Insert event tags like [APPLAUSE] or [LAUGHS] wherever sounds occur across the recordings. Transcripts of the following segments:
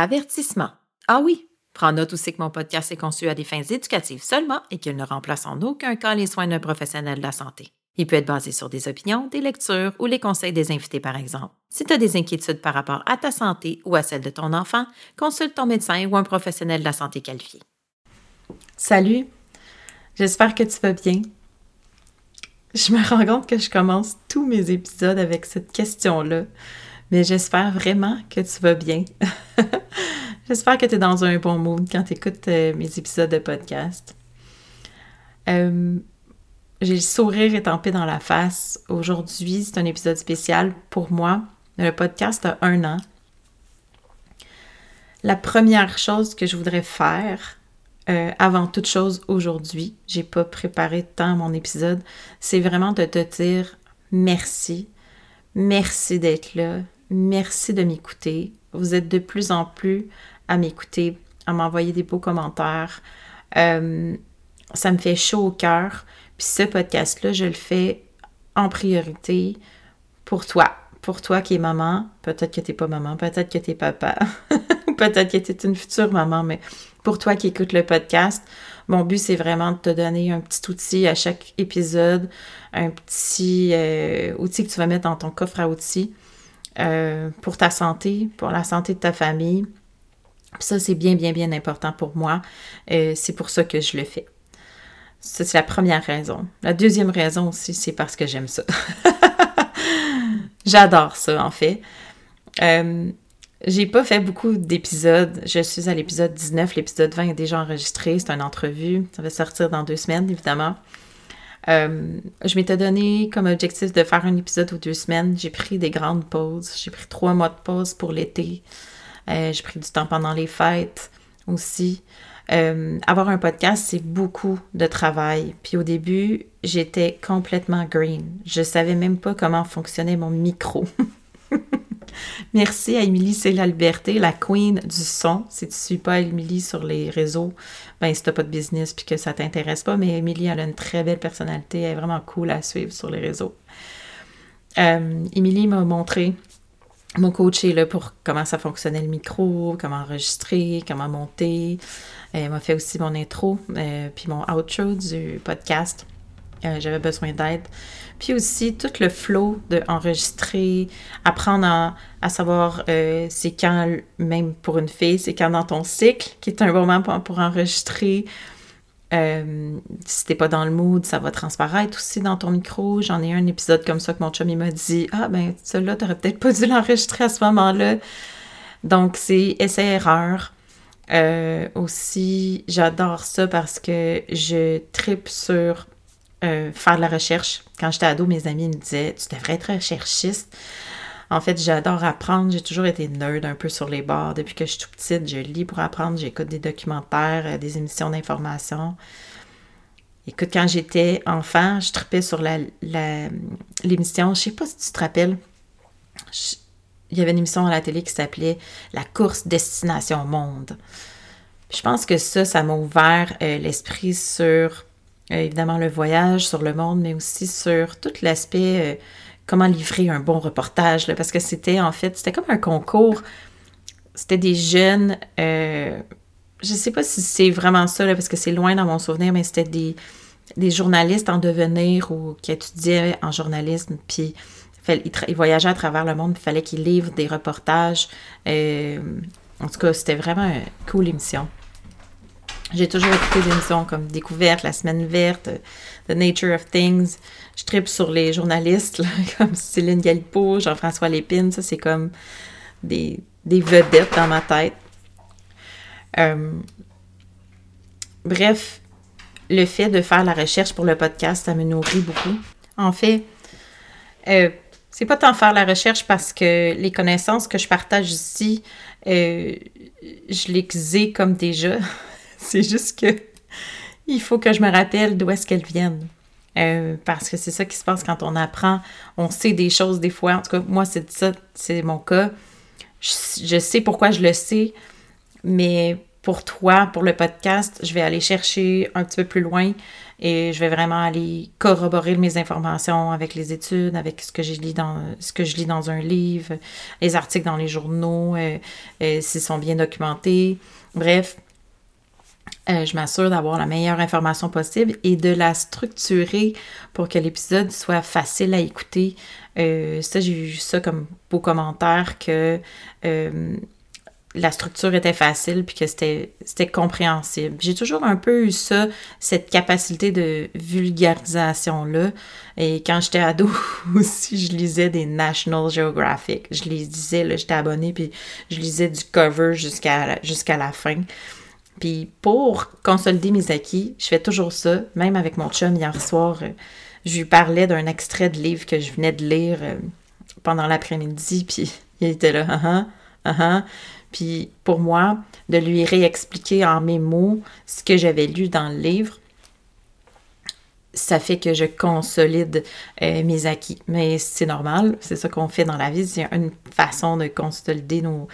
Avertissement. Ah oui, Prends note aussi que mon podcast est conçu à des fins éducatives seulement et qu'il ne remplace en aucun cas les soins d'un professionnel de la santé. Il peut être basé sur des opinions, des lectures ou les conseils des invités, par exemple. Si tu as des inquiétudes par rapport à ta santé ou à celle de ton enfant, consulte ton médecin ou un professionnel de la santé qualifié. Salut, j'espère que tu vas bien. Je me rends compte que je commence tous mes épisodes avec cette question-là, mais j'espère vraiment que tu vas bien. [LAUGHS] J'espère que tu es dans un bon mood quand tu écoutes euh, mes épisodes de podcast. Euh, j'ai le sourire étampé dans la face. Aujourd'hui, c'est un épisode spécial pour moi. Le podcast a un an. La première chose que je voudrais faire, euh, avant toute chose aujourd'hui, j'ai pas préparé tant mon épisode, c'est vraiment de te dire merci. Merci d'être là. Merci de m'écouter. Vous êtes de plus en plus à m'écouter, à m'envoyer des beaux commentaires. Euh, ça me fait chaud au cœur. Puis ce podcast-là, je le fais en priorité pour toi. Pour toi qui es maman. Peut-être que tu n'es pas maman, peut-être que tu es papa. [LAUGHS] peut-être que tu es une future maman, mais pour toi qui écoutes le podcast, mon but, c'est vraiment de te donner un petit outil à chaque épisode, un petit euh, outil que tu vas mettre dans ton coffre à outils euh, pour ta santé, pour la santé de ta famille, ça, c'est bien, bien, bien important pour moi. Euh, c'est pour ça que je le fais. Ça, c'est la première raison. La deuxième raison aussi, c'est parce que j'aime ça. [LAUGHS] J'adore ça, en fait. Euh, j'ai pas fait beaucoup d'épisodes. Je suis à l'épisode 19. L'épisode 20 est déjà enregistré. C'est une entrevue. Ça va sortir dans deux semaines, évidemment. Euh, je m'étais donné comme objectif de faire un épisode ou deux semaines. J'ai pris des grandes pauses. J'ai pris trois mois de pause pour l'été. Euh, j'ai pris du temps pendant les fêtes aussi. Euh, avoir un podcast, c'est beaucoup de travail. Puis au début, j'étais complètement green. Je savais même pas comment fonctionnait mon micro. [LAUGHS] Merci à Émilie C'est la liberté, la queen du son. Si tu ne suis pas Émilie sur les réseaux, ben si n'as pas de business puis que ça t'intéresse pas, mais Émilie, elle a une très belle personnalité, elle est vraiment cool à suivre sur les réseaux. Euh, m'a montré mon coaché là, pour comment ça fonctionnait le micro, comment enregistrer, comment monter. Elle m'a fait aussi mon intro, euh, puis mon outro du podcast. Euh, j'avais besoin d'aide. Puis aussi tout le flow de enregistrer, apprendre à, savoir euh, c'est quand, même pour une fille, c'est quand dans ton cycle qui est un bon moment pour, enregistrer. Euh, si t'es pas dans le mood, ça va transparaître aussi dans ton micro. J'en ai un épisode comme ça que mon chum il m'a dit Ah ben celui-là, t'aurais peut-être pas dû l'enregistrer à ce moment-là. Donc c'est essai-erreur. Aussi, j'adore ça parce que je tripe sur euh, faire de la recherche. Quand j'étais ado, mes amis me disaient Tu devrais être recherchiste. En fait, j'adore apprendre. J'ai toujours été nerd un peu sur les bords. Depuis que je suis toute petite, je lis pour apprendre. J'écoute des documentaires, euh, des émissions d'information. Écoute, quand j'étais enfant, je tripais sur l'émission. La, l'émission. je sais pas si tu te rappelles. il y avait une émission à la télé qui s'appelait La course Destination Monde. je pense que ça, ça m'a ouvert euh, l'esprit sur évidemment le voyage, sur le monde, mais aussi sur tout l'aspect euh, comment livrer un bon reportage. parce que c'était en fait, c'était comme un concours. C'était des jeunes je sais pas si c'est vraiment ça, parce que c'est loin dans mon souvenir, mais c'était des, des journalistes en devenir ou qui étudiaient en journalisme, puis ils, voyageaient à travers le monde, il fallait qu'ils livrent des reportages. Euh, en tout cas, c'était vraiment une cool émission. J'ai toujours écouté des émissions comme Découverte, La Semaine Verte, The Nature of Things. Je tripe sur les journalistes, [LAUGHS] comme Céline Galipo, Jean-François Lépine. Ça, c'est comme des, vedettes dans ma tête. Euh, bref, le fait de faire la recherche pour le podcast, ça me nourrit beaucoup. En fait, euh, c'est pas tant faire la recherche parce que les connaissances que je partage ici, euh, je les ai comme déjà. [LAUGHS] [LAUGHS] c'est juste que il faut que je me rappelle d'où est-ce qu'elles viennent. parce que c'est ça qui se passe quand on apprend. On sait des choses des fois. En tout cas, moi, c'est ça, c'est mon cas. je, sais pourquoi je le sais, mais pour toi, pour le podcast, je vais aller chercher un petit peu plus loin et je vais vraiment aller corroborer mes informations avec les études, avec ce que j'ai lu dans ce que je lis dans un livre, les articles dans les journaux, euh, euh, s'ils sont bien documentés. Bref, euh, je m'assure d'avoir la meilleure information possible et de la structurer pour que l'épisode soit facile à écouter. ça, j'ai vu ça comme beau commentaire que la structure était facile puis que c'était compréhensible. J'ai toujours un peu eu ça, cette capacité de vulgarisation-là. Et quand j'étais ado [LAUGHS] aussi, je lisais des National Geographic. Je les lisais, j'étais abonnée, puis je lisais du cover jusqu'à jusqu'à la fin. Puis pour consolider mes acquis, je fais toujours ça, même avec mon chum hier soir. Euh, je lui parlais d'un extrait de livre que je venais de lire euh, pendant l'après-midi, [LAUGHS] puis il était là, ah ah, ah puis pour moi, de lui réexpliquer en mes mots ce que j'avais lu dans le livre, ça fait que je consolide euh, mes acquis. Mais c'est normal, c'est ça qu'on fait dans la vie. C'est une façon de consolider nos,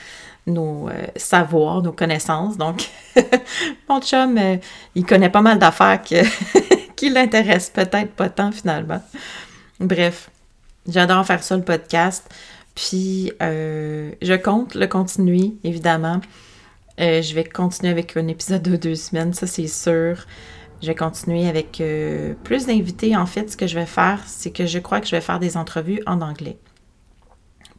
nos euh, savoirs, nos connaissances. Donc, [LAUGHS] mon chum, euh, il connaît pas mal d'affaires [LAUGHS] qui l'intéressent peut-être pas tant finalement. Bref, j'adore faire ça, le podcast. Puis, je compte le continuer, évidemment. Je vais continuer avec un épisode de deux semaines, ça c'est sûr. Je vais continuer avec euh, plus d'invités. En fait, ce que je vais faire, c'est que je crois que je vais faire des entrevues en anglais.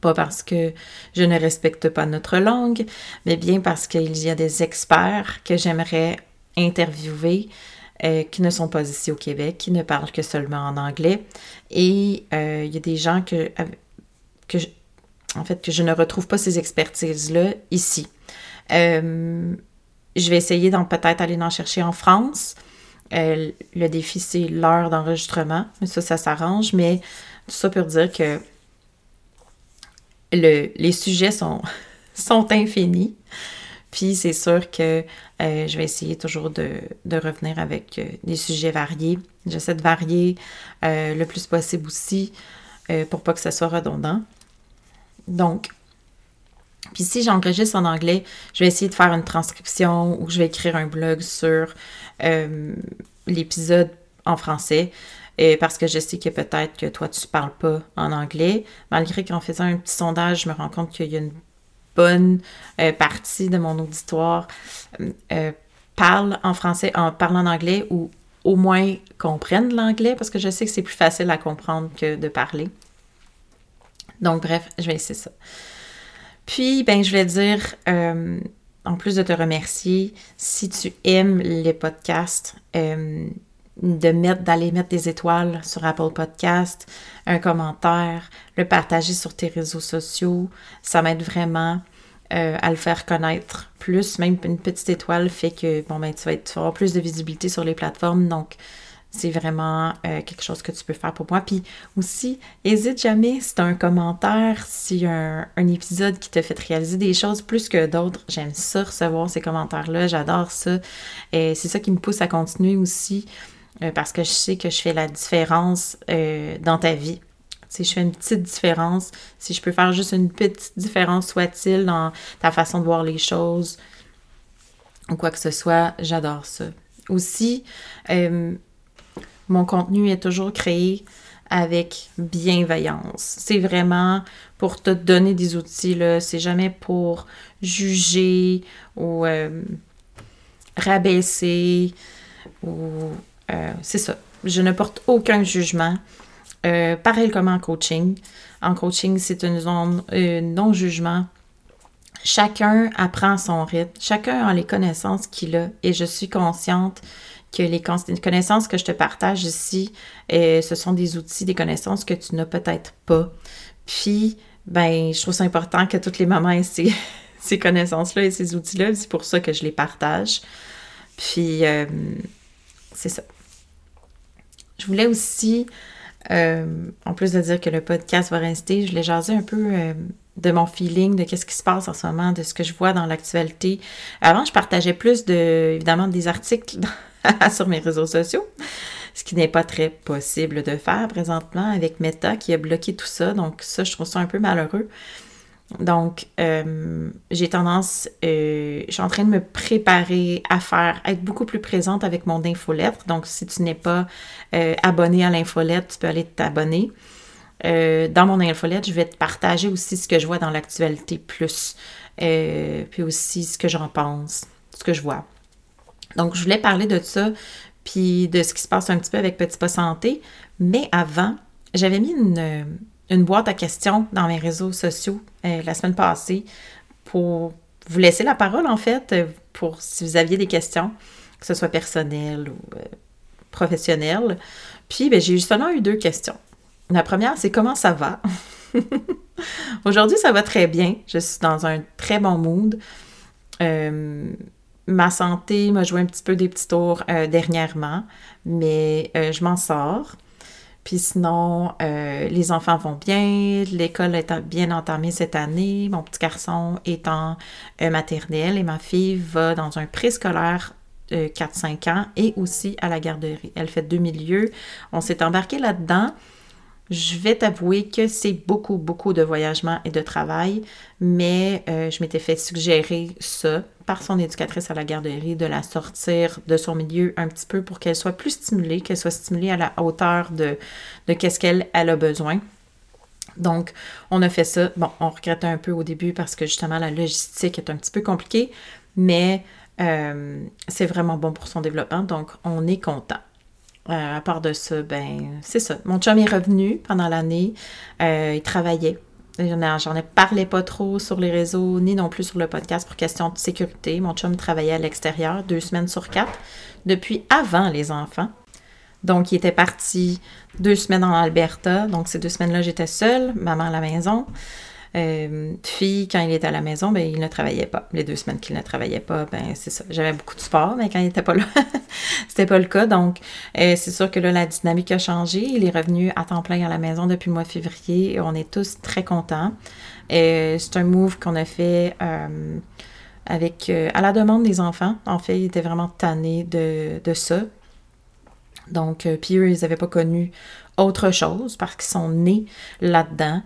Pas parce que je ne respecte pas notre langue, mais bien parce qu'il y a des experts que j'aimerais interviewer qui ne sont pas ici au Québec, qui ne parlent que seulement en anglais. Et il y a des gens que, que en fait, que je ne retrouve pas ces expertises-là ici. Euh, je vais essayer d'en peut-être aller en chercher en France. Euh, le défi, c'est l'heure d'enregistrement. Ça, ça s'arrange. Mais tout ça pour dire que le, les sujets sont, [LAUGHS] infinis. Puis c'est sûr que euh, je vais essayer toujours de, revenir avec des sujets variés. J'essaie de varier le plus possible aussi pour pas que ça soit redondant. Donc, puis si j'enregistre en anglais, je vais essayer de faire une transcription ou je vais écrire un blog sur euh, l'épisode en français. Et parce que je sais que peut-être que toi, tu ne parles pas en anglais. Malgré qu'en faisant un petit sondage, je me rends compte qu'il y a une bonne euh, partie de mon auditoire euh, parle en français, en parle en anglais ou au moins comprennent l'anglais parce que je sais que c'est plus facile à comprendre que de parler. Donc, bref, je vais essayer ça. Puis, ben, je vais dire, euh, en plus de te remercier, si tu aimes les podcasts, euh, de mettre, d'aller mettre des étoiles sur Apple Podcast, un commentaire, le partager sur tes réseaux sociaux, ça m'aide vraiment euh, à le faire connaître plus. Même une petite étoile fait que, bon, ben, tu vas, tu vas avoir plus de visibilité sur les plateformes. Donc, c'est vraiment euh, quelque chose que tu peux faire pour moi. Puis aussi, n'hésite jamais si tu as un commentaire, a un, épisode qui te fait réaliser des choses plus que d'autres. J'aime ça recevoir ces commentaires-là, j'adore ça. Et c'est ça qui me pousse à continuer aussi. euh, parce que je sais que je fais la différence euh, dans ta vie. Si je fais une petite différence, si je peux faire juste une petite différence, soit-il, dans ta façon de voir les choses ou quoi que ce soit, j'adore ça. Aussi, mon contenu est toujours créé avec bienveillance. C'est vraiment pour te donner des outils. C'est jamais pour juger ou euh, rabaisser ou... Euh, c'est ça. Je ne porte aucun jugement. Euh, pareil comme en coaching. En coaching, c'est une zone non-jugement. Chacun apprend son rythme. Chacun a les connaissances qu'il a. Et je suis consciente que les connaissances que je te partage ici, euh, ce sont des outils, des connaissances que tu n'as peut-être pas. Puis, ben, je trouve ça important que toutes les mamans aient ces, [LAUGHS] ces connaissances-là et ces outils-là. C'est pour ça que je les partage. Puis, euh, c'est ça. Je voulais aussi, euh, en plus de dire que le podcast va rester, je voulais jaser un peu de mon feeling, de qu'est-ce qui se passe en ce moment, de ce que je vois dans l'actualité. Avant, je partageais plus de, évidemment, des articles [LAUGHS] [LAUGHS] sur mes réseaux sociaux, ce qui n'est pas très possible de faire présentement avec Meta qui a bloqué tout ça. Donc ça, je trouve ça un peu malheureux. Donc, euh, j'ai tendance, euh, je suis en train de me préparer à faire, être beaucoup plus présente avec mon infolettre. Donc, si tu n'es pas euh, abonné à l'infolettre, tu peux aller t'abonner. dans mon infolettre, je vais te partager aussi ce que je vois dans l'actualité plus, puis aussi ce que j'en pense, ce que je vois. Donc, je voulais parler de ça, puis de ce qui se passe un petit peu avec Petit Pas Santé. Mais avant, j'avais mis une, boîte à questions dans mes réseaux sociaux euh, la semaine passée pour vous laisser la parole, en fait, pour si vous aviez des questions, que ce soit personnelles ou euh, professionnelles. Puis, ben, j'ai justement eu deux questions. La première, c'est comment ça va? [LAUGHS] Aujourd'hui, ça va très bien. Je suis dans un très bon mood. Euh, ma santé m'a joué un petit peu des petits tours euh, dernièrement, mais euh, je m'en sors. Puis sinon, euh, les enfants vont bien, l'école est bien entamée cette année, mon petit garçon est en maternelle et ma fille va dans un préscolaire 4-5 ans et aussi à la garderie. Elle fait deux milieux. On s'est embarqué là-dedans. Je vais t'avouer que c'est beaucoup, beaucoup de voyagement et de travail, mais euh, je m'étais fait suggérer ça par son éducatrice à la garderie, de la sortir de son milieu un petit peu pour qu'elle soit plus stimulée, qu'elle soit stimulée à la hauteur de, qu'est-ce qu'elle elle a besoin. Donc, on a fait ça. Bon, on regrettait un peu au début parce que justement, la logistique est un petit peu compliquée, mais euh, c'est vraiment bon pour son développement, donc on est content. Euh, à part de ça, ben, c'est ça. Mon chum est revenu pendant l'année. Euh, il travaillait. J'en ai parlé pas trop sur les réseaux, ni non plus sur le podcast pour question de sécurité. Mon chum travaillait à l'extérieur deux semaines sur quatre, depuis avant les enfants. Donc, il était parti deux semaines en Alberta. Donc, ces deux semaines-là, j'étais seule, maman à la maison. Euh, puis, quand il était à la maison, ben, il ne travaillait pas. Les deux semaines qu'il ne travaillait pas, ben, c'est ça. J'avais beaucoup de sport, mais quand il n'était pas là, [LAUGHS] c'était pas le cas. Donc, euh, c'est sûr que là, la dynamique a changé. Il est revenu à temps plein à la maison depuis le mois de février et on est tous très contents. Euh, c'est un move qu'on a fait avec, à la demande des enfants. En fait, il était vraiment tanné de, de ça. Donc, puis ils n'avaient pas connu autre chose parce qu'ils sont nés là-dedans.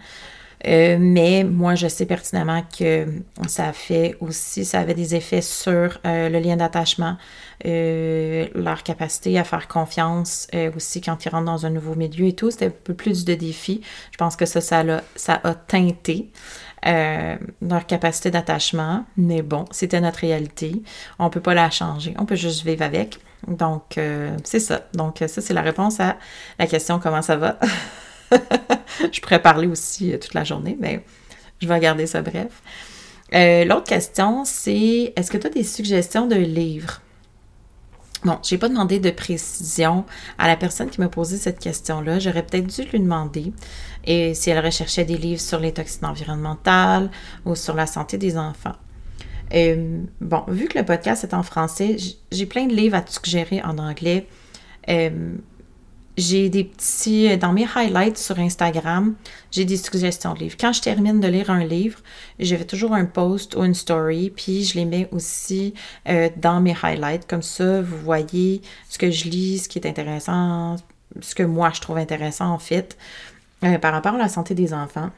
Euh, mais moi, je sais pertinemment que ça fait aussi, ça avait des effets sur euh, le lien d'attachement, euh, leur capacité à faire confiance aussi quand ils rentrent dans un nouveau milieu et tout. C'était un peu plus de défi. Je pense que ça, ça a, ça a teinté. leur capacité d'attachement, mais bon, c'était notre réalité. On ne peut pas la changer, on peut juste vivre avec. Donc, c'est ça. Donc, ça, c'est la réponse à la question comment ça va? [LAUGHS] [LAUGHS] je pourrais parler aussi euh, toute la journée, mais je vais garder ça bref. Euh, l'autre question, c'est est-ce que tu as des suggestions de livres? Bon, je n'ai pas demandé de précision à la personne qui m'a posé cette question-là. J'aurais peut-être dû lui demander et si elle recherchait des livres sur les toxines environnementales ou sur la santé des enfants. Euh, bon, vu que le podcast est en français, j'ai plein de livres à te suggérer en anglais j'ai des petits. Dans mes highlights sur Instagram, j'ai des suggestions de livres. Quand je termine de lire un livre, je fais toujours un post ou une story, puis je les mets aussi euh, dans mes highlights. Comme ça, vous voyez ce que je lis, ce qui est intéressant, ce que moi je trouve intéressant en fait, euh, par rapport à la santé des enfants.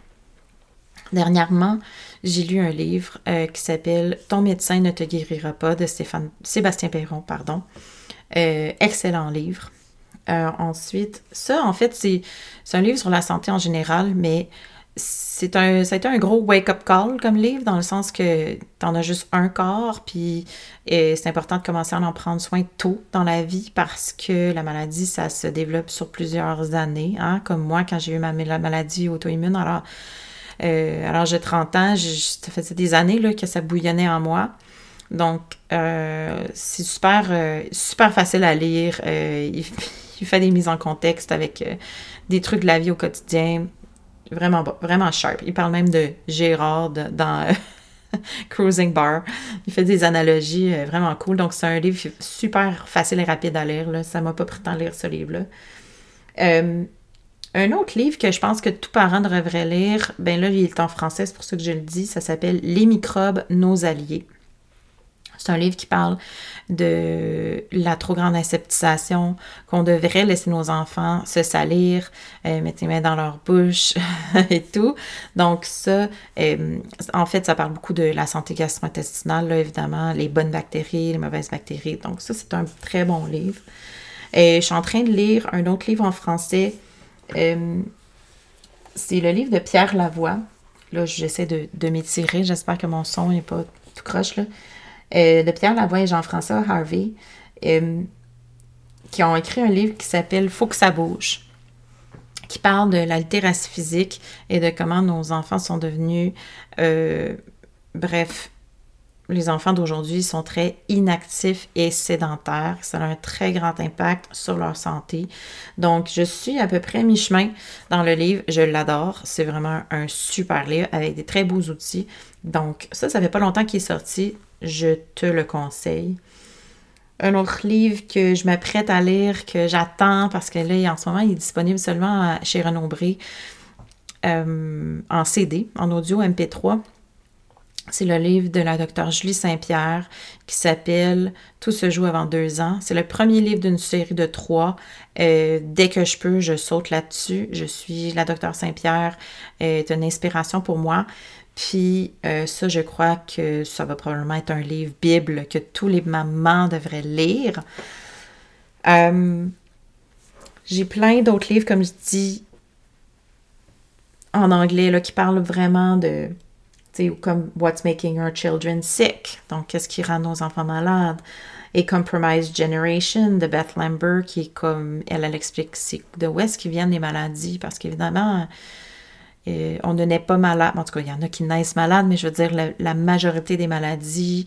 Dernièrement, j'ai lu un livre euh, qui s'appelle Ton médecin ne te guérira pas de Stéphane, Sébastien Perron. Pardon. excellent livre. Euh, ensuite, ça, en fait, c'est un livre sur la santé en général, mais c'est un, ça a été un gros wake-up call comme livre, dans le sens que tu en as juste un corps, puis c'est important de commencer à en prendre soin tôt dans la vie parce que la maladie, ça se développe sur plusieurs années. Hein? Comme moi, quand j'ai eu ma maladie auto-immune, alors, euh, alors j'ai 30 ans, ça faisait des années là, que ça bouillonnait en moi. Donc, euh, c'est super, super facile à lire. Il fait des mises en contexte avec euh, des trucs de la vie au quotidien. Vraiment vraiment sharp. Il parle même de Gérard dans euh, [LAUGHS] Cruising Bar. Il fait des analogies euh, vraiment cool. Donc, c'est un livre super facile et rapide à lire. Là. Ça m'a pas pris de lire ce livre-là. un autre livre que je pense que tout parent devrait lire, ben là, il est en français, c'est pour ça que je le dis, ça s'appelle Les microbes, nos alliés. C'est un livre qui parle de la trop grande aseptisation, qu'on devrait laisser nos enfants se salir, euh, mettre les mains dans leur bouche [LAUGHS] et tout. Donc ça, euh, en fait, ça parle beaucoup de la santé gastro-intestinale, là, évidemment, les bonnes bactéries, les mauvaises bactéries. Donc ça, c'est un très bon livre. Et je suis en train de lire un autre livre en français. Euh, c'est le livre de Pierre Lavoie. Là, j'essaie de, de m'étirer. J'espère que mon son n'est pas tout croche, là. Euh, de Pierre Lavoie et Jean-François Harvey, euh, qui ont écrit un livre qui s'appelle Faut que ça bouge, qui parle de la littératie physique et de comment nos enfants sont devenus, euh, bref, les enfants d'aujourd'hui sont très inactifs et sédentaires. Ça a un très grand impact sur leur santé. Donc, je suis à peu près mi-chemin dans le livre. Je l'adore. C'est vraiment un super livre avec des très beaux outils. Donc, ça, ça fait pas longtemps qu'il est sorti je te le conseille. Un autre livre que je m'apprête à lire, que j'attends parce que là, en ce moment, il est disponible seulement chez Renombré euh, en CD, en audio MP3. C'est le livre de la docteure Julie Saint-Pierre qui s'appelle Tout se joue avant deux ans. C'est le premier livre d'une série de trois. Euh, dès que je peux, je saute là-dessus. Je suis la docteure Saint-Pierre, est une inspiration pour moi. Puis euh, ça, je crois que ça va probablement être un livre Bible que tous les mamans devraient lire. Euh, j'ai plein d'autres livres, comme je dis, en anglais, qui parlent vraiment de, sais, comme What's Making Our Children Sick, donc qu'est-ce qui rend nos enfants malades? Et Compromised Generation de Beth Lambert, qui est comme, elle, elle explique de où est-ce qu'ils viennent les maladies, parce qu'évidemment, on ne naît pas malade. En tout cas, il y en a qui naissent malades, mais je veux dire, la, majorité des maladies,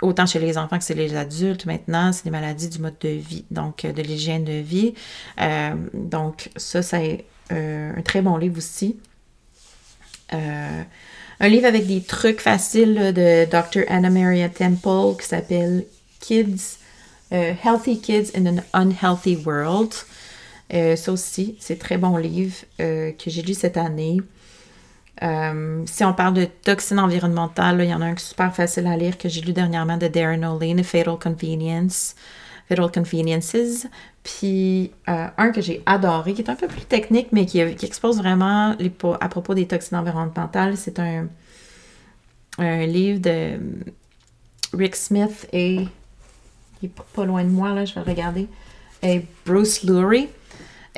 autant chez les enfants que chez les adultes maintenant, c'est des maladies du mode de vie, donc euh, de l'hygiène de vie. Euh, donc, ça, c'est euh, un très bon livre aussi. Un livre avec des trucs faciles de Dr. Anna Maria Temple qui s'appelle Kids, Healthy Kids in an Unhealthy World. Euh, ça aussi, c'est très bon livre euh, que j'ai lu cette année. Euh, si on parle de toxines environnementales, il y en a un super facile à lire que j'ai lu dernièrement de Darren O'Lane, Fatal Convenience. Fatal Conveniences. Puis un que j'ai adoré, qui est un peu plus technique, mais qui, expose vraiment à propos des toxines environnementales. C'est un, livre de Rick Smith et il est pas loin de moi, là, je vais regarder. Et Bruce Lurie.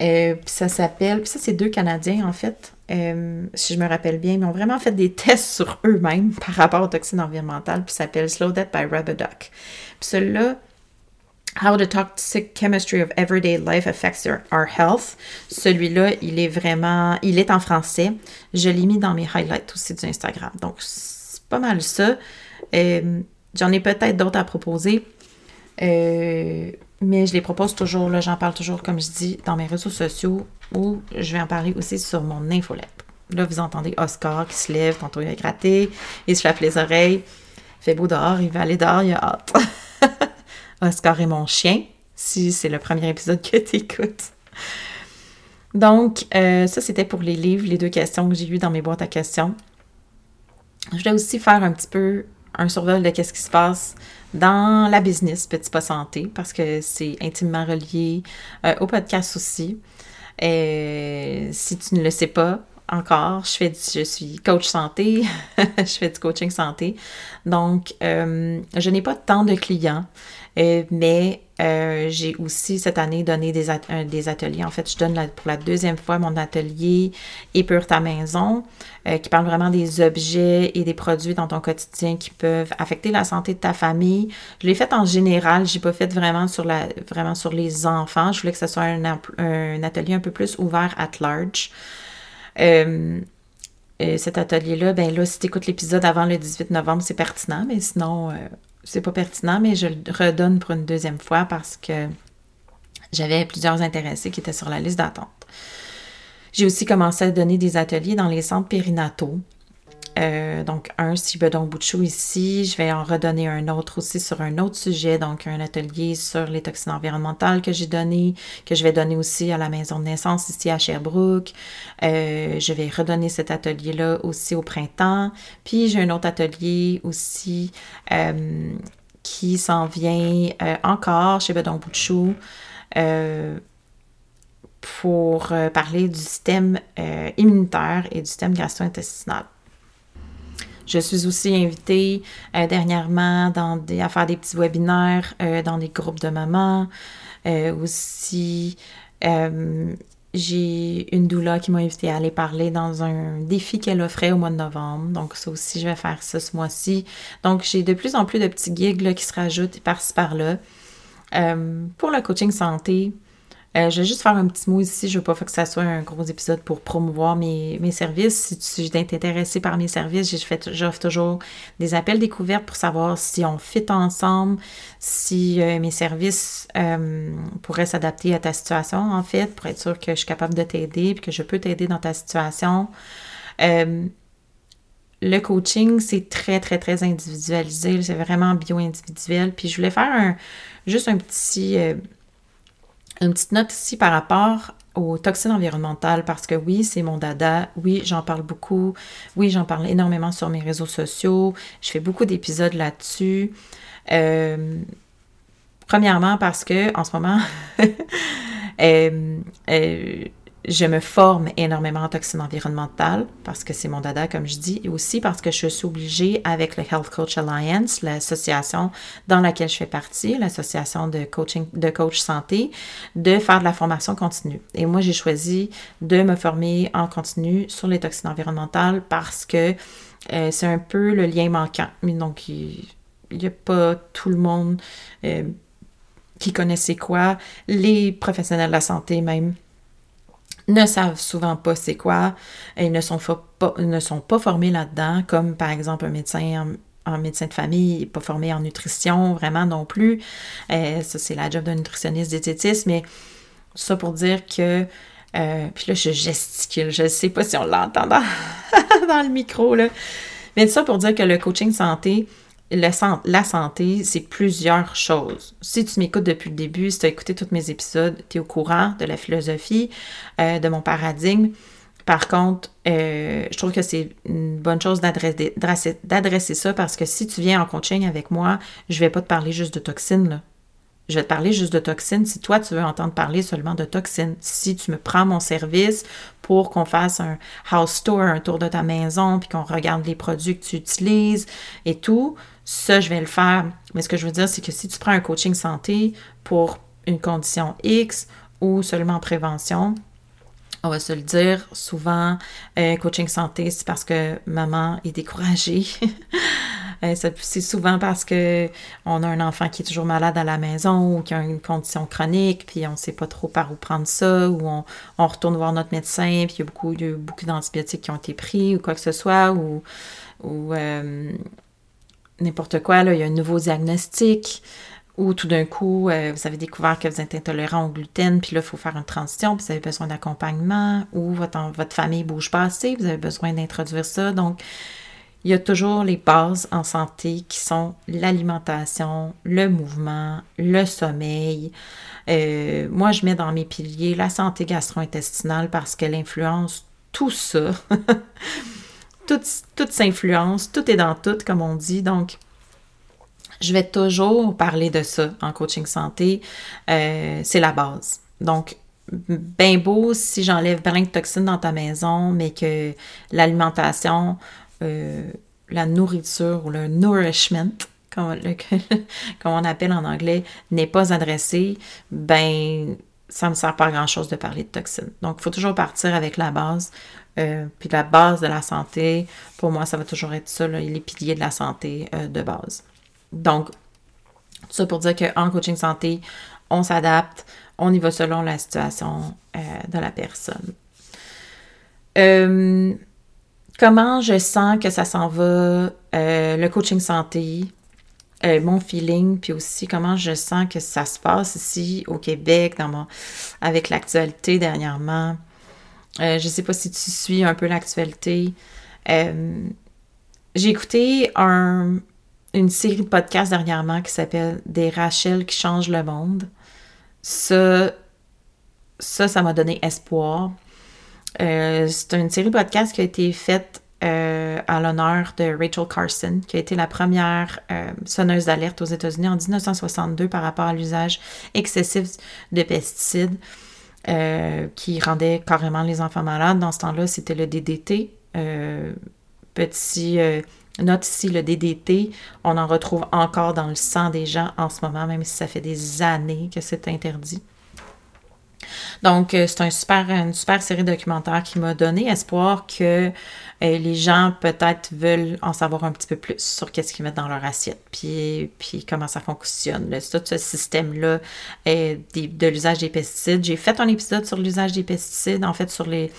Euh, puis ça s'appelle, puis ça c'est deux Canadiens en fait, euh, si je me rappelle bien, ils ont vraiment fait des [LAUGHS] tests sur eux-mêmes par rapport aux toxines environnementales, puis ça s'appelle Slow Death by Rubber Duck. Puis celui-là, How the Toxic Chemistry of Everyday Life Affects Our Health. Celui-là, il est vraiment, il est en français. Je l'ai mis dans mes highlights aussi du Instagram. Donc, c'est pas mal ça. Euh, j'en ai peut-être d'autres à proposer. Euh, mais je les propose toujours, là, j'en parle toujours, comme je dis, dans mes réseaux sociaux ou je vais en parler aussi sur mon infolette. Là, vous entendez Oscar qui se lève, tantôt il a gratté, il se flappe les oreilles. Il fait beau dehors, il va aller dehors, il a hâte. [LAUGHS] Oscar est mon chien, si c'est le premier épisode que tu écoutes. Donc, euh, ça, c'était pour les livres, les deux questions que j'ai eues dans mes boîtes à questions. Je voulais aussi faire un petit peu un survol de qu'est-ce qui se passe dans la business Petit Pas Santé, parce que c'est intimement relié euh, au podcast aussi. Et si tu ne le sais pas, encore. Je, fais je suis coach santé, [LAUGHS] je fais du coaching santé. Donc, euh, je n'ai pas tant de clients, euh, mais euh, j'ai aussi cette année donné des, des, ateliers. En fait, je donne pour la deuxième fois mon atelier Épure ta maison, qui parle vraiment des objets et des produits dans ton quotidien qui peuvent affecter la santé de ta famille. Je l'ai fait en général, je n'ai pas fait vraiment sur, la, vraiment sur les enfants. Je voulais que ce soit un, atelier un peu plus ouvert at large. Euh, euh, cet atelier-là, ben là, si tu écoutes l'épisode avant le 18 novembre, c'est pertinent, mais sinon, euh, c'est pas pertinent, mais je le redonne pour une deuxième fois parce que j'avais plusieurs intéressés qui étaient sur la liste d'attente. J'ai aussi commencé à donner des ateliers dans les centres périnataux. Euh, donc, un Cibedon Bouchou ici. Je vais en redonner un autre aussi sur un autre sujet, donc un atelier sur les toxines environnementales que j'ai donné, que je vais donner aussi à la maison de naissance ici à Sherbrooke. Euh, je vais redonner cet atelier-là aussi au printemps. Puis, j'ai un autre atelier aussi euh, qui s'en vient encore chez Bedon Bouchou pour parler du système immunitaire et du système gastro-intestinal. Je suis aussi invitée euh, dernièrement à faire des petits webinaires euh, dans des groupes de mamans. Euh, aussi, j'ai une doula qui m'a invitée à aller parler dans un défi qu'elle offrait au mois de novembre. Donc, ça aussi, je vais faire ça ce mois-ci. Donc, j'ai de plus en plus de petits gigs qui se rajoutent par-ci par-là. pour le coaching santé, euh, je vais juste faire un petit mot ici. Je veux pas que ça soit un gros épisode pour promouvoir mes, services. Si tu es intéressé par mes services, j'offre toujours des appels découvertes pour savoir si on fit ensemble, si euh, mes services euh, pourraient s'adapter à ta situation, en fait, pour être sûr que je suis capable de t'aider et que je peux t'aider dans ta situation. le coaching, c'est très, très, très individualisé. C'est vraiment bio-individuel. Puis je voulais faire un, juste un petit une petite note ici par rapport aux toxines environnementales parce que oui, c'est mon dada. Oui, j'en parle beaucoup. Oui, j'en parle énormément sur mes réseaux sociaux. Je fais beaucoup d'épisodes là-dessus. Euh, premièrement parce que en ce moment, [LAUGHS] euh, euh, je me forme énormément en toxines environnementales parce que c'est mon dada, comme je dis, et aussi parce que je suis obligée avec le Health Coach Alliance, l'association dans laquelle je fais partie, l'association de coaching, de coach santé, de faire de la formation continue. Et moi, j'ai choisi de me former en continu sur les toxines environnementales parce que euh, c'est un peu le lien manquant. Donc, il n'y a pas tout le monde euh, qui connaît c'est quoi. Les professionnels de la santé même ne savent souvent pas c'est quoi et ne sont pas, formés là-dedans, comme par exemple un médecin en, de famille, pas formé en nutrition vraiment non plus. Euh, ça, c'est la job d'un nutritionniste diététiste, mais ça pour dire que euh, puis là, je gesticule. Je ne sais pas si on l'entend dans, [LAUGHS] dans, le micro, là. Mais ça pour dire que le coaching santé, la santé, c'est plusieurs choses. Si tu m'écoutes depuis le début, si tu as écouté tous mes épisodes, tu es au courant de la philosophie, euh, de mon paradigme. Par contre, euh, je trouve que c'est une bonne chose d'adresser ça parce que si tu viens en coaching avec moi, je ne vais pas te parler juste de toxines. Je vais te parler juste de toxines si toi, tu veux entendre parler seulement de toxines. Si tu me prends mon service pour qu'on fasse un house tour, un tour de ta maison, puis qu'on regarde les produits que tu utilises et tout, ça, je vais le faire. Mais ce que je veux dire, c'est que si tu prends un coaching santé pour une condition X ou seulement en prévention, on va se le dire, souvent, euh, coaching santé, c'est parce que maman est découragée. [LAUGHS] Euh, c'est souvent parce que on a un enfant qui est toujours malade à la maison ou qui a une condition chronique, puis on ne sait pas trop par où prendre ça, ou on, retourne voir notre médecin, puis il y a beaucoup, beaucoup d'antibiotiques qui ont été pris ou quoi que ce soit, ou, ou euh, n'importe quoi, là, il y a un nouveau diagnostic ou tout d'un coup, euh, vous avez découvert que vous êtes intolérant au gluten, puis là, il faut faire une transition, puis vous avez besoin d'accompagnement, ou votre, votre famille bouge pas assez, vous avez besoin d'introduire ça. Donc, il y a toujours les bases en santé qui sont l'alimentation, le mouvement, le sommeil. Euh, moi, je mets dans mes piliers la santé gastro-intestinale parce qu'elle influence tout ça. [LAUGHS] tout, s'influence, tout est dans tout, comme on dit. Donc, je vais toujours parler de ça en coaching santé. Euh, c'est la base. Donc, bien beau si j'enlève plein de toxines dans ta maison, mais que l'alimentation, euh, la nourriture ou le nourishment, comme, [LAUGHS] on appelle en anglais, n'est pas adressé, ben ça ne me sert pas à grand-chose de parler de toxines. Donc, il faut toujours partir avec la base. Euh, puis la base de la santé, pour moi, ça va toujours être ça, les piliers de la santé de base. Donc, tout ça pour dire qu'en coaching santé, on s'adapte, on y va selon la situation euh, de la personne. Euh, comment je sens que ça s'en va, euh, le coaching santé, mon feeling, puis aussi comment je sens que ça se passe ici au Québec, dans mon, avec l'actualité dernièrement. je ne sais pas si tu suis un peu l'actualité. J'ai écouté un, une série de podcasts dernièrement qui s'appelle Des Rachel qui changent le monde. Ça, ça, ça m'a donné espoir. Euh, c'est une série de podcasts qui a été faite euh, à l'honneur de Rachel Carson, qui a été la première euh, sonneuse d'alerte aux États-Unis en 1962 par rapport à l'usage excessif de pesticides qui rendait carrément les enfants malades. Dans ce temps-là, c'était le DDT, petit Note ici le DDT, on en retrouve encore dans le sang des gens en ce moment, même si ça fait des années que c'est interdit. Donc, euh, c'est un super, une super série documentaire qui m'a donné espoir que euh, les gens peut-être veulent en savoir un petit peu plus sur qu'est-ce qu'ils mettent dans leur assiette, puis, puis comment ça fonctionne. tout ce système-là euh, de l'usage des pesticides. J'ai fait un épisode sur l'usage des pesticides, en fait, sur les,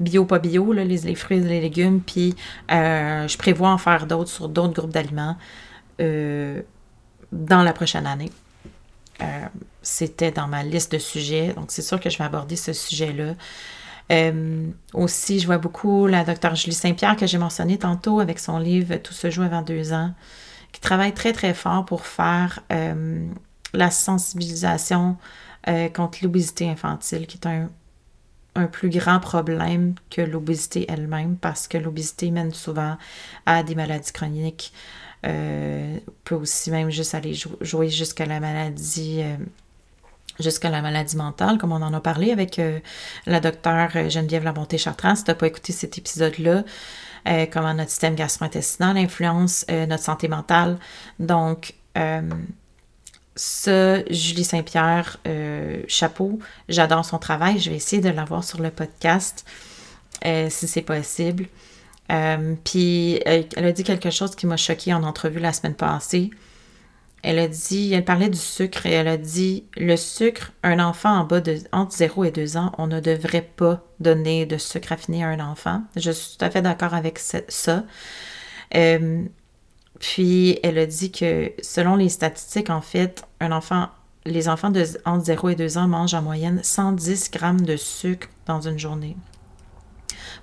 bio, pas bio, les, les, fruits et les légumes. Puis euh, je prévois en faire d'autres sur d'autres groupes d'aliments euh, dans la prochaine année. Euh, c'était dans ma liste de sujets, donc c'est sûr que je vais aborder ce sujet-là. aussi, je vois beaucoup la docteure Julie Saint-Pierre que j'ai mentionné tantôt avec son livre Tout se joue avant deux ans, qui travaille très très fort pour faire la sensibilisation contre l'obésité infantile, qui est un un plus grand problème que l'obésité elle-même parce que l'obésité mène souvent à des maladies chroniques, euh, peut aussi même juste aller jouer jusqu'à la maladie. Euh, jusqu'à la maladie mentale, comme on en a parlé avec euh, la docteure Geneviève Labonté-Chartrand. Si tu n'as pas écouté cet épisode-là, comment notre système gastro-intestinal influence notre santé mentale. Donc, ça, Julie Saint-Pierre, euh, chapeau, j'adore son travail. Je vais essayer de l'avoir sur le podcast euh, si c'est possible. Euh, puis elle a dit quelque chose qui m'a choqué en entrevue la semaine passée. Elle a dit, elle parlait du sucre et elle a dit le sucre, un enfant en bas de entre 0 et 2 ans, on ne devrait pas donner de sucre affiné à un enfant. Je suis tout à fait d'accord avec ça. Puis elle a dit que selon les statistiques, en fait, un enfant, les enfants de entre 0 et 2 ans mangent en moyenne 110 grammes de sucre dans une journée.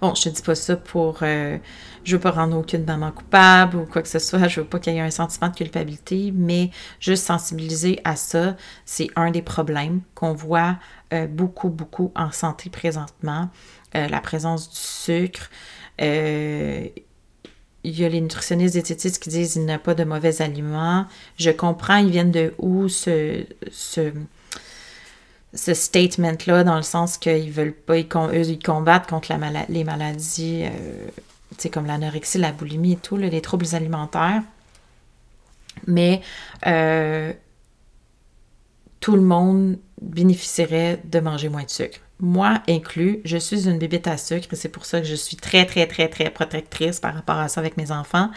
Bon, je te dis pas ça pour. Euh, je veux pas rendre aucune maman coupable ou quoi que ce soit. Je veux pas qu'il y ait un sentiment de culpabilité, mais juste sensibiliser à ça, c'est un des problèmes qu'on voit euh, beaucoup, beaucoup en santé présentement. Euh, la présence du sucre il y a les nutritionnistes diététistes qui disent qu'il n'y a pas de mauvais aliments. Je comprends, ils viennent de où ce, ce, ce statement-là, dans le sens qu'ils veulent pas, ils, combattent contre la les maladies, euh, comme l'anorexie, la boulimie et tout, les troubles alimentaires. Mais euh, tout le monde bénéficierait de manger moins de sucre moi inclus, je suis une bébête à sucre et c'est pour ça que je suis très, très, très, très protectrice par rapport à ça avec mes enfants.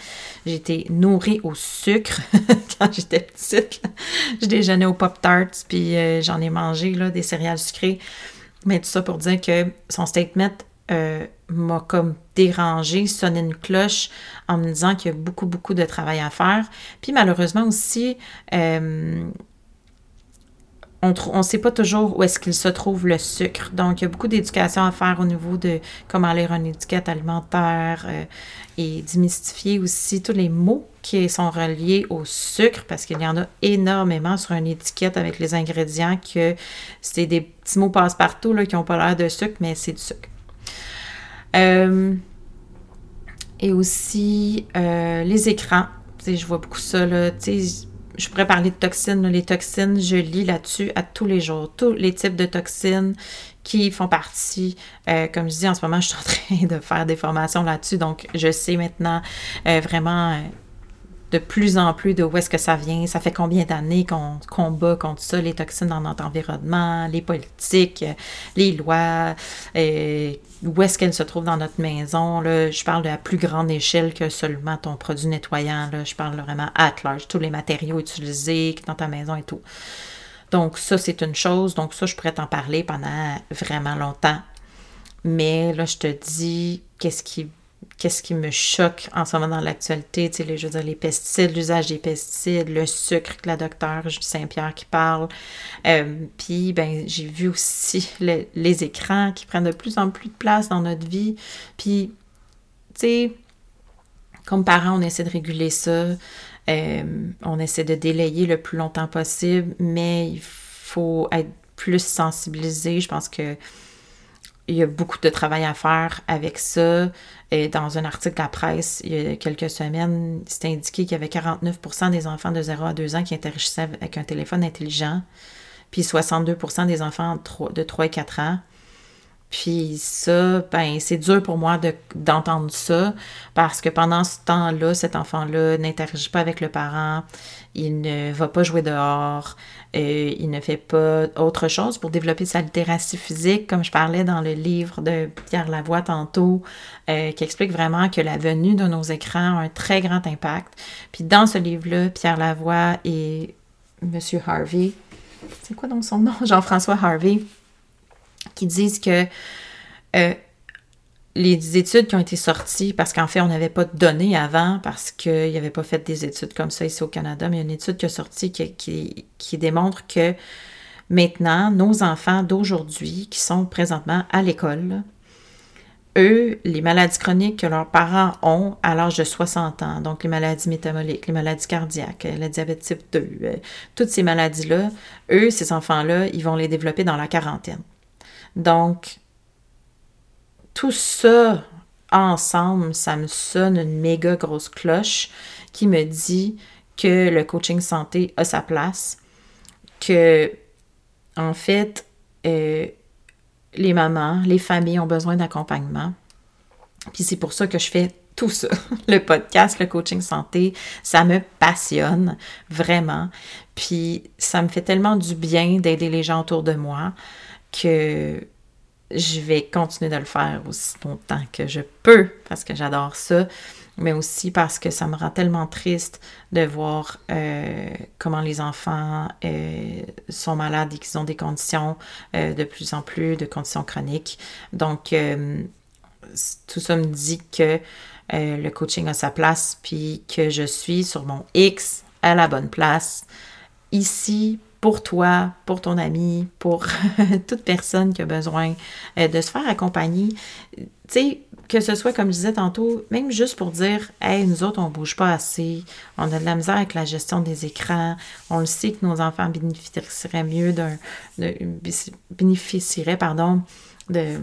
J'ai été nourrie au sucre [LAUGHS] quand j'étais petite. Je déjeunais au Pop-Tarts puis euh, j'en ai mangé là, des céréales sucrées. Mais tout ça pour dire que son statement euh, m'a comme dérangé, sonné une cloche en me disant qu'il y a beaucoup, beaucoup de travail à faire. Puis malheureusement aussi, euh, on ne sait pas toujours où est-ce qu'il se trouve le sucre. Donc, il y a beaucoup d'éducation à faire au niveau de comment lire une étiquette alimentaire euh, et démystifier aussi tous les mots qui sont reliés au sucre, parce qu'il y en a énormément sur une étiquette avec les ingrédients que c'est des petits mots passe-partout qui n'ont pas l'air de sucre, mais c'est du sucre. Euh, et aussi euh, les écrans. je vois beaucoup ça. Là, je pourrais parler de toxines. Les toxines, je lis là-dessus à tous les jours. Tous les types de toxines qui font partie. Euh, comme je dis, en ce moment, je suis en [LAUGHS] train de faire des formations là-dessus. Donc, je sais maintenant vraiment de plus en plus de où est-ce que ça vient. Ça fait combien d'années qu'on combat contre ça, les toxines dans notre environnement, les politiques, les lois, euh, où est-ce qu'elles se trouvent dans notre maison? Je parle de la plus grande échelle que seulement ton produit nettoyant. Là. Je parle vraiment at large, tous les matériaux utilisés dans ta maison et tout. Donc ça, c'est une chose. Donc ça, je pourrais t'en parler pendant vraiment longtemps. Mais là, je te dis, qu'est-ce qui qu'est-ce qui me choque en ce moment dans l'actualité, tu sais, je veux dire, les pesticides, l'usage des pesticides, le sucre que la docteure Saint-Pierre qui parle. Euh, puis, ben, j'ai vu aussi [LAUGHS] les écrans qui prennent de plus en plus de place dans notre vie. Puis, tu sais, comme parents, on essaie de réguler ça. Euh, on essaie de délayer le plus longtemps possible, mais il faut être plus sensibilisé. Je pense que il y a beaucoup de travail à faire avec ça. Et dans un article à presse, il y a quelques semaines, c'était indiqué qu'il y avait 49% des enfants de 0 à 2 ans qui interagissaient avec un téléphone intelligent, puis 62% des enfants de 3 et 4 ans. Puis ça, ben, c'est dur pour moi d'entendre ça parce que pendant ce temps-là, cet enfant-là n'interagit pas avec le parent, il ne va pas jouer dehors, euh, il ne fait pas autre chose pour développer sa littératie physique, comme je parlais dans le livre de Pierre Lavoie tantôt, euh, qui explique vraiment que la venue de nos écrans a un très grand impact. Puis dans ce livre-là, Pierre Lavoie et M. Harvey, c'est quoi donc son nom? [LAUGHS] Jean-François Harvey, qui disent que euh, les études qui ont été sorties, parce qu'en fait, on n'avait pas de données avant, parce qu'il n'y avait pas fait des études comme ça ici au Canada, mais il y a une étude qui est sortie qui, qui, démontre que maintenant, nos enfants d'aujourd'hui, qui sont présentement à l'école, eux, les maladies chroniques que leurs parents ont à l'âge de 60 ans, donc les maladies métaboliques, les maladies cardiaques, le diabète type 2, euh, toutes ces maladies-là, eux, ces enfants-là, ils vont les développer dans la quarantaine. Donc, tout ça ensemble, ça me sonne une méga grosse cloche qui me dit que le coaching santé a sa place, que en fait, euh, les mamans, les familles ont besoin d'accompagnement. Puis c'est pour ça que je fais tout ça. [LAUGHS] Le podcast, le coaching santé, ça me passionne vraiment. Puis ça me fait tellement du bien d'aider les gens autour de moi que je vais continuer de le faire aussi longtemps que je peux parce que j'adore ça, mais aussi parce que ça me rend tellement triste de voir euh, comment les enfants euh, sont malades et qu'ils ont des conditions euh, de plus en plus, de conditions chroniques. Donc, tout ça me dit que le coaching a sa place, puis que je suis sur mon X à la bonne place, ici pour toi, pour ton ami, pour [LAUGHS] toute personne qui a besoin euh, de se faire accompagner. Tu sais, que ce soit, comme je disais tantôt, même juste pour dire, hey, nous autres, on bouge pas assez, on a de la misère avec la gestion des écrans, on le sait que nos enfants bénéficieraient mieux d'un, bénéficieraient, pardon, de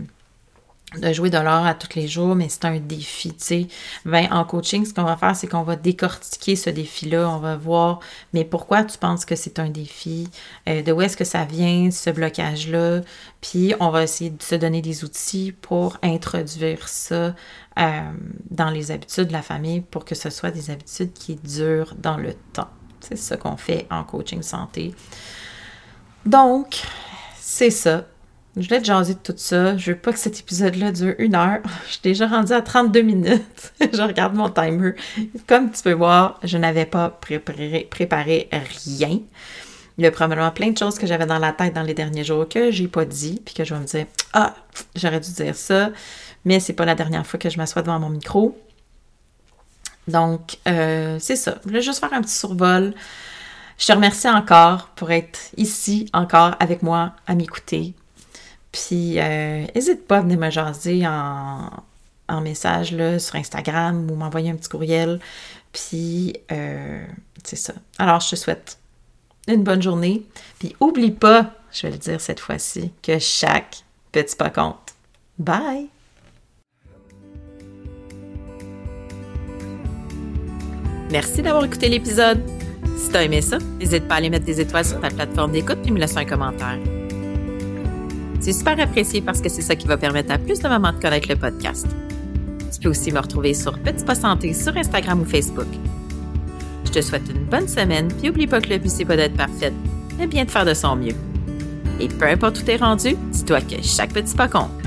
de jouer de l'or à tous les jours, mais c'est un défi, tu sais. Ben, en coaching, ce qu'on va faire, c'est qu'on va décortiquer ce défi-là. On va voir, mais pourquoi tu penses que c'est un défi? Euh, de où est-ce que ça vient, ce blocage-là? Puis, on va essayer de se donner des outils pour introduire ça euh, dans les habitudes de la famille pour que ce soit des habitudes qui durent dans le temps. C'est ça qu'on fait en coaching santé. Donc, c'est ça. Je voulais te jaser de tout ça. Je veux pas que cet épisode-là dure une heure. [LAUGHS] Je suis déjà rendue à 32 minutes. [LAUGHS] je regarde mon timer. Comme tu peux voir, je n'avais pas préparé, préparé rien. Il y a probablement plein de choses que j'avais dans la tête dans les derniers jours que j'ai pas dit, puis que je vais me dire Ah, j'aurais dû dire ça, mais c'est pas la dernière fois que je m'assois devant mon micro. Donc, euh, c'est ça. Je voulais juste faire un petit survol. Je te remercie encore pour être ici encore avec moi à m'écouter. Puis, n'hésite pas à venir me jaser en, en message là, sur Instagram ou m'envoyer un petit courriel. Puis, c'est ça. Alors, je te souhaite une bonne journée. Puis, oublie pas, je vais le dire cette fois-ci, que chaque petit pas compte. Bye! Merci d'avoir écouté l'épisode. Si t'as aimé ça, n'hésite pas à aller mettre des étoiles sur ta plateforme d'écoute et me laisser un commentaire. C'est super apprécié parce que c'est ça qui va permettre à plus de mamans de connaître le podcast. Tu peux aussi me retrouver sur Petit Pas Santé sur Instagram ou Facebook. Je te souhaite une bonne semaine, puis oublie pas que le but c'est pas d'être parfaite, mais bien de faire de son mieux. Et peu importe où t'es rendu, dis-toi que chaque petit pas compte.